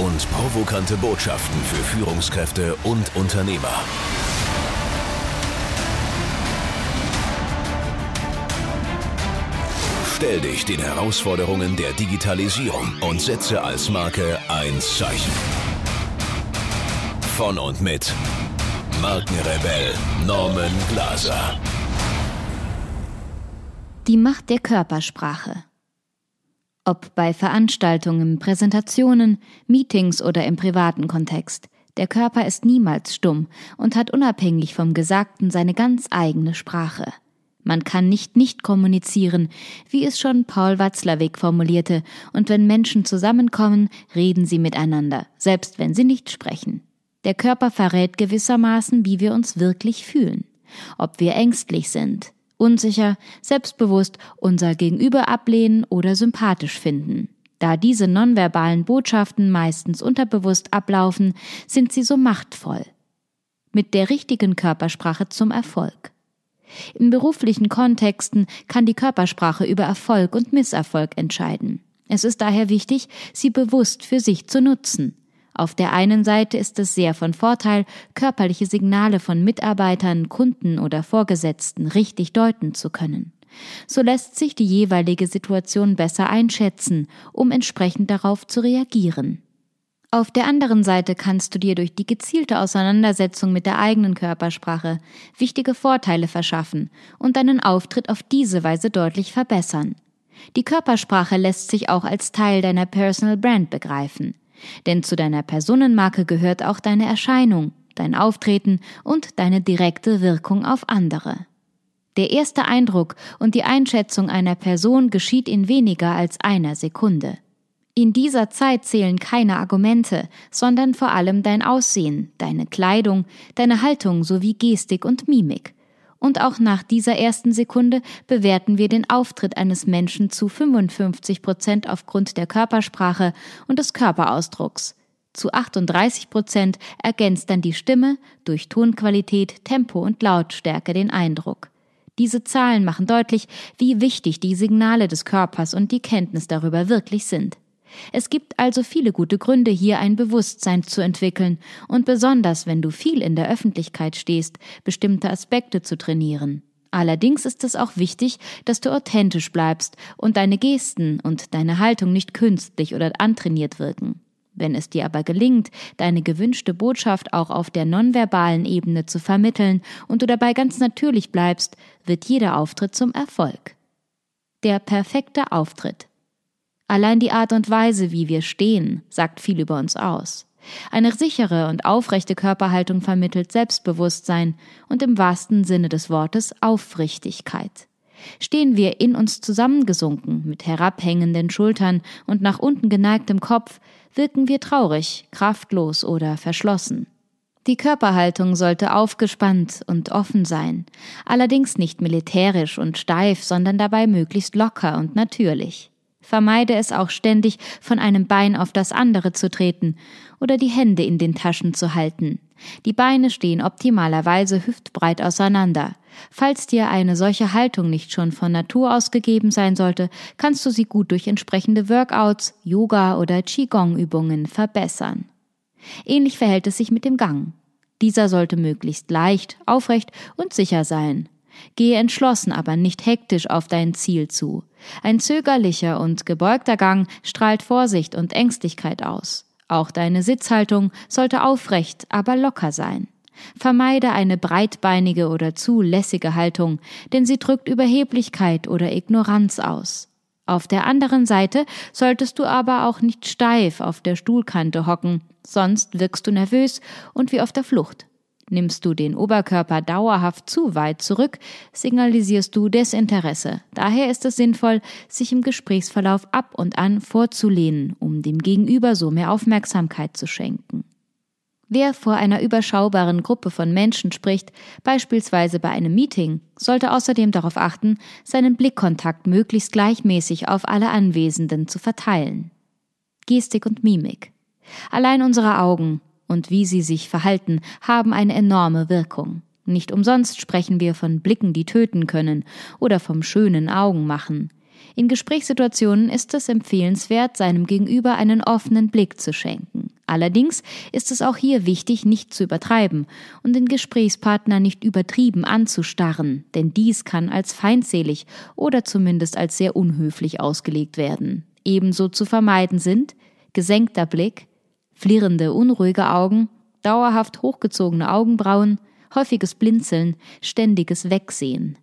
und provokante Botschaften für Führungskräfte und Unternehmer. Stell dich den Herausforderungen der Digitalisierung und setze als Marke ein Zeichen. Von und mit Markenrebell Norman Glaser. Die Macht der Körpersprache. Ob bei Veranstaltungen, Präsentationen, Meetings oder im privaten Kontext. Der Körper ist niemals stumm und hat unabhängig vom Gesagten seine ganz eigene Sprache. Man kann nicht nicht kommunizieren, wie es schon Paul Watzlawick formulierte, und wenn Menschen zusammenkommen, reden sie miteinander, selbst wenn sie nicht sprechen. Der Körper verrät gewissermaßen, wie wir uns wirklich fühlen, ob wir ängstlich sind, unsicher, selbstbewusst unser Gegenüber ablehnen oder sympathisch finden. Da diese nonverbalen Botschaften meistens unterbewusst ablaufen, sind sie so machtvoll. Mit der richtigen Körpersprache zum Erfolg. In beruflichen Kontexten kann die Körpersprache über Erfolg und Misserfolg entscheiden. Es ist daher wichtig, sie bewusst für sich zu nutzen, auf der einen Seite ist es sehr von Vorteil, körperliche Signale von Mitarbeitern, Kunden oder Vorgesetzten richtig deuten zu können. So lässt sich die jeweilige Situation besser einschätzen, um entsprechend darauf zu reagieren. Auf der anderen Seite kannst du dir durch die gezielte Auseinandersetzung mit der eigenen Körpersprache wichtige Vorteile verschaffen und deinen Auftritt auf diese Weise deutlich verbessern. Die Körpersprache lässt sich auch als Teil deiner Personal Brand begreifen. Denn zu deiner Personenmarke gehört auch deine Erscheinung, dein Auftreten und deine direkte Wirkung auf andere. Der erste Eindruck und die Einschätzung einer Person geschieht in weniger als einer Sekunde. In dieser Zeit zählen keine Argumente, sondern vor allem dein Aussehen, deine Kleidung, deine Haltung sowie Gestik und Mimik und auch nach dieser ersten Sekunde bewerten wir den Auftritt eines Menschen zu 55 Prozent aufgrund der Körpersprache und des Körperausdrucks. Zu 38 Prozent ergänzt dann die Stimme durch Tonqualität, Tempo und Lautstärke den Eindruck. Diese Zahlen machen deutlich, wie wichtig die Signale des Körpers und die Kenntnis darüber wirklich sind. Es gibt also viele gute Gründe, hier ein Bewusstsein zu entwickeln und besonders, wenn du viel in der Öffentlichkeit stehst, bestimmte Aspekte zu trainieren. Allerdings ist es auch wichtig, dass du authentisch bleibst und deine Gesten und deine Haltung nicht künstlich oder antrainiert wirken. Wenn es dir aber gelingt, deine gewünschte Botschaft auch auf der nonverbalen Ebene zu vermitteln und du dabei ganz natürlich bleibst, wird jeder Auftritt zum Erfolg. Der perfekte Auftritt. Allein die Art und Weise, wie wir stehen, sagt viel über uns aus. Eine sichere und aufrechte Körperhaltung vermittelt Selbstbewusstsein und im wahrsten Sinne des Wortes Aufrichtigkeit. Stehen wir in uns zusammengesunken, mit herabhängenden Schultern und nach unten geneigtem Kopf, wirken wir traurig, kraftlos oder verschlossen. Die Körperhaltung sollte aufgespannt und offen sein, allerdings nicht militärisch und steif, sondern dabei möglichst locker und natürlich. Vermeide es auch ständig, von einem Bein auf das andere zu treten oder die Hände in den Taschen zu halten. Die Beine stehen optimalerweise hüftbreit auseinander. Falls dir eine solche Haltung nicht schon von Natur aus gegeben sein sollte, kannst du sie gut durch entsprechende Workouts, Yoga oder Qigong-Übungen verbessern. Ähnlich verhält es sich mit dem Gang. Dieser sollte möglichst leicht, aufrecht und sicher sein. Gehe entschlossen, aber nicht hektisch auf dein Ziel zu. Ein zögerlicher und gebeugter Gang strahlt Vorsicht und Ängstlichkeit aus. Auch deine Sitzhaltung sollte aufrecht, aber locker sein. Vermeide eine breitbeinige oder zu lässige Haltung, denn sie drückt Überheblichkeit oder Ignoranz aus. Auf der anderen Seite solltest du aber auch nicht steif auf der Stuhlkante hocken, sonst wirkst du nervös und wie auf der Flucht. Nimmst du den Oberkörper dauerhaft zu weit zurück, signalisierst du Desinteresse. Daher ist es sinnvoll, sich im Gesprächsverlauf ab und an vorzulehnen, um dem Gegenüber so mehr Aufmerksamkeit zu schenken. Wer vor einer überschaubaren Gruppe von Menschen spricht, beispielsweise bei einem Meeting, sollte außerdem darauf achten, seinen Blickkontakt möglichst gleichmäßig auf alle Anwesenden zu verteilen. Gestik und Mimik. Allein unsere Augen, und wie sie sich verhalten, haben eine enorme Wirkung. Nicht umsonst sprechen wir von Blicken, die töten können, oder vom schönen Augenmachen. In Gesprächssituationen ist es empfehlenswert, seinem Gegenüber einen offenen Blick zu schenken. Allerdings ist es auch hier wichtig, nicht zu übertreiben und den Gesprächspartner nicht übertrieben anzustarren, denn dies kann als feindselig oder zumindest als sehr unhöflich ausgelegt werden. Ebenso zu vermeiden sind gesenkter Blick, flirrende, unruhige Augen, dauerhaft hochgezogene Augenbrauen, häufiges Blinzeln, ständiges Wegsehen.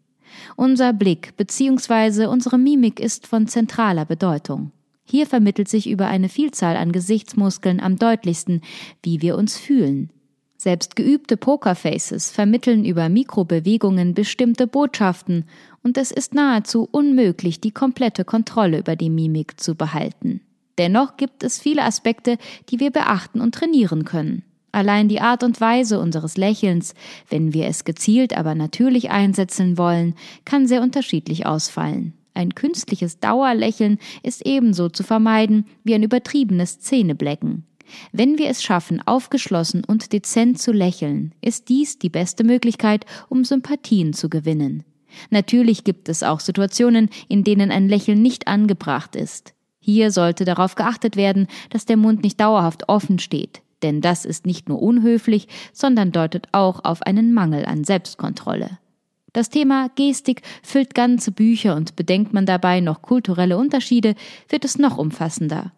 Unser Blick bzw. unsere Mimik ist von zentraler Bedeutung. Hier vermittelt sich über eine Vielzahl an Gesichtsmuskeln am deutlichsten, wie wir uns fühlen. Selbst geübte Pokerfaces vermitteln über Mikrobewegungen bestimmte Botschaften, und es ist nahezu unmöglich, die komplette Kontrolle über die Mimik zu behalten. Dennoch gibt es viele Aspekte, die wir beachten und trainieren können. Allein die Art und Weise unseres Lächelns, wenn wir es gezielt aber natürlich einsetzen wollen, kann sehr unterschiedlich ausfallen. Ein künstliches Dauerlächeln ist ebenso zu vermeiden wie ein übertriebenes Zähneblecken. Wenn wir es schaffen, aufgeschlossen und dezent zu lächeln, ist dies die beste Möglichkeit, um Sympathien zu gewinnen. Natürlich gibt es auch Situationen, in denen ein Lächeln nicht angebracht ist. Hier sollte darauf geachtet werden, dass der Mund nicht dauerhaft offen steht, denn das ist nicht nur unhöflich, sondern deutet auch auf einen Mangel an Selbstkontrolle. Das Thema Gestik füllt ganze Bücher und bedenkt man dabei noch kulturelle Unterschiede, wird es noch umfassender.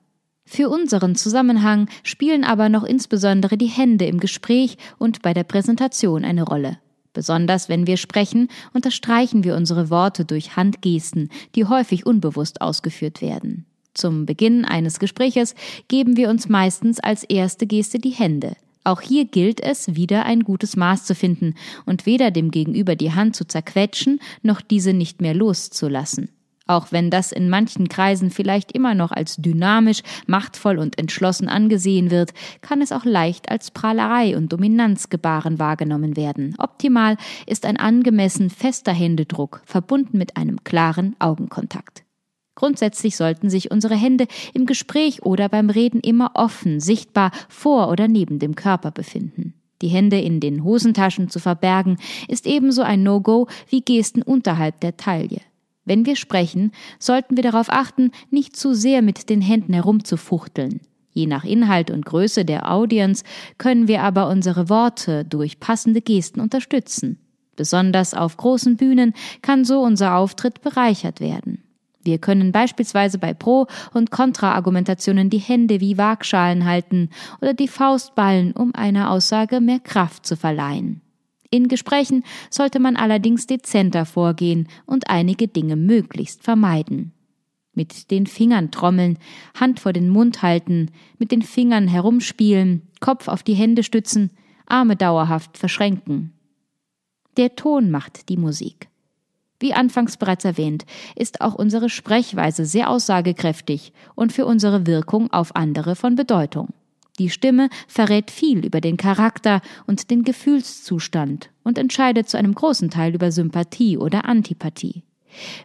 Für unseren Zusammenhang spielen aber noch insbesondere die Hände im Gespräch und bei der Präsentation eine Rolle. Besonders wenn wir sprechen, unterstreichen wir unsere Worte durch Handgesten, die häufig unbewusst ausgeführt werden. Zum Beginn eines Gespräches geben wir uns meistens als erste Geste die Hände. Auch hier gilt es, wieder ein gutes Maß zu finden und weder dem Gegenüber die Hand zu zerquetschen, noch diese nicht mehr loszulassen. Auch wenn das in manchen Kreisen vielleicht immer noch als dynamisch, machtvoll und entschlossen angesehen wird, kann es auch leicht als Prahlerei und Dominanzgebaren wahrgenommen werden. Optimal ist ein angemessen fester Händedruck, verbunden mit einem klaren Augenkontakt. Grundsätzlich sollten sich unsere Hände im Gespräch oder beim Reden immer offen, sichtbar vor oder neben dem Körper befinden. Die Hände in den Hosentaschen zu verbergen, ist ebenso ein No-Go wie Gesten unterhalb der Taille. Wenn wir sprechen, sollten wir darauf achten, nicht zu sehr mit den Händen herumzufuchteln. Je nach Inhalt und Größe der Audience können wir aber unsere Worte durch passende Gesten unterstützen. Besonders auf großen Bühnen kann so unser Auftritt bereichert werden. Wir können beispielsweise bei Pro- und Kontra-Argumentationen die Hände wie Waagschalen halten oder die Faust ballen, um einer Aussage mehr Kraft zu verleihen. In Gesprächen sollte man allerdings dezenter vorgehen und einige Dinge möglichst vermeiden. Mit den Fingern trommeln, Hand vor den Mund halten, mit den Fingern herumspielen, Kopf auf die Hände stützen, Arme dauerhaft verschränken. Der Ton macht die Musik. Wie anfangs bereits erwähnt, ist auch unsere Sprechweise sehr aussagekräftig und für unsere Wirkung auf andere von Bedeutung. Die Stimme verrät viel über den Charakter und den Gefühlszustand und entscheidet zu einem großen Teil über Sympathie oder Antipathie.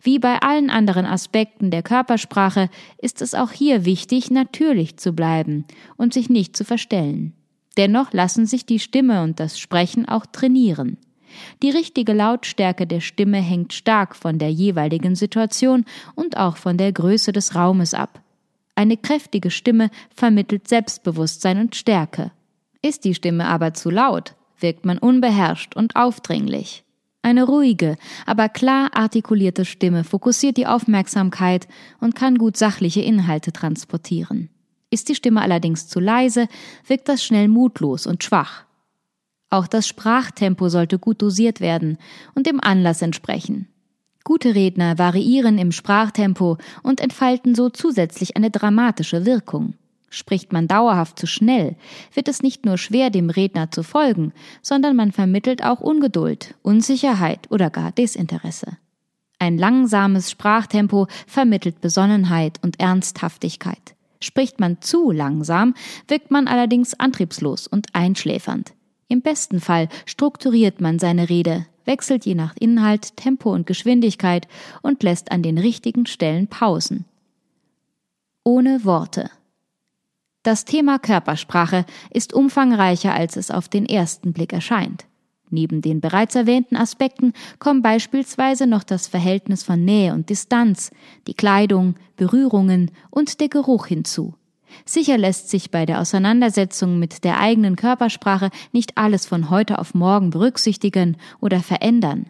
Wie bei allen anderen Aspekten der Körpersprache ist es auch hier wichtig, natürlich zu bleiben und sich nicht zu verstellen. Dennoch lassen sich die Stimme und das Sprechen auch trainieren. Die richtige Lautstärke der Stimme hängt stark von der jeweiligen Situation und auch von der Größe des Raumes ab. Eine kräftige Stimme vermittelt Selbstbewusstsein und Stärke. Ist die Stimme aber zu laut, wirkt man unbeherrscht und aufdringlich. Eine ruhige, aber klar artikulierte Stimme fokussiert die Aufmerksamkeit und kann gut sachliche Inhalte transportieren. Ist die Stimme allerdings zu leise, wirkt das schnell mutlos und schwach. Auch das Sprachtempo sollte gut dosiert werden und dem Anlass entsprechen. Gute Redner variieren im Sprachtempo und entfalten so zusätzlich eine dramatische Wirkung. Spricht man dauerhaft zu schnell, wird es nicht nur schwer, dem Redner zu folgen, sondern man vermittelt auch Ungeduld, Unsicherheit oder gar Desinteresse. Ein langsames Sprachtempo vermittelt Besonnenheit und Ernsthaftigkeit. Spricht man zu langsam, wirkt man allerdings antriebslos und einschläfernd. Im besten Fall strukturiert man seine Rede, wechselt je nach Inhalt, Tempo und Geschwindigkeit und lässt an den richtigen Stellen Pausen. Ohne Worte. Das Thema Körpersprache ist umfangreicher, als es auf den ersten Blick erscheint. Neben den bereits erwähnten Aspekten kommen beispielsweise noch das Verhältnis von Nähe und Distanz, die Kleidung, Berührungen und der Geruch hinzu. Sicher lässt sich bei der Auseinandersetzung mit der eigenen Körpersprache nicht alles von heute auf morgen berücksichtigen oder verändern.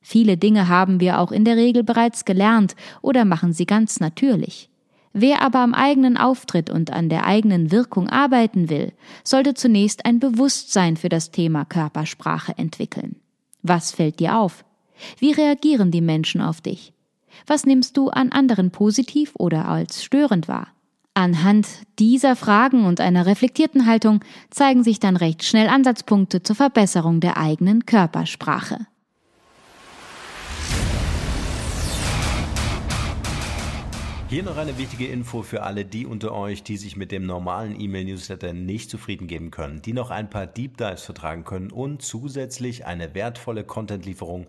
Viele Dinge haben wir auch in der Regel bereits gelernt oder machen sie ganz natürlich. Wer aber am eigenen Auftritt und an der eigenen Wirkung arbeiten will, sollte zunächst ein Bewusstsein für das Thema Körpersprache entwickeln. Was fällt dir auf? Wie reagieren die Menschen auf dich? Was nimmst du an anderen positiv oder als störend wahr? Anhand dieser Fragen und einer reflektierten Haltung zeigen sich dann recht schnell Ansatzpunkte zur Verbesserung der eigenen Körpersprache. Hier noch eine wichtige Info für alle die unter euch, die sich mit dem normalen E-Mail-Newsletter nicht zufrieden geben können, die noch ein paar Deep Dives vertragen können und zusätzlich eine wertvolle Content-Lieferung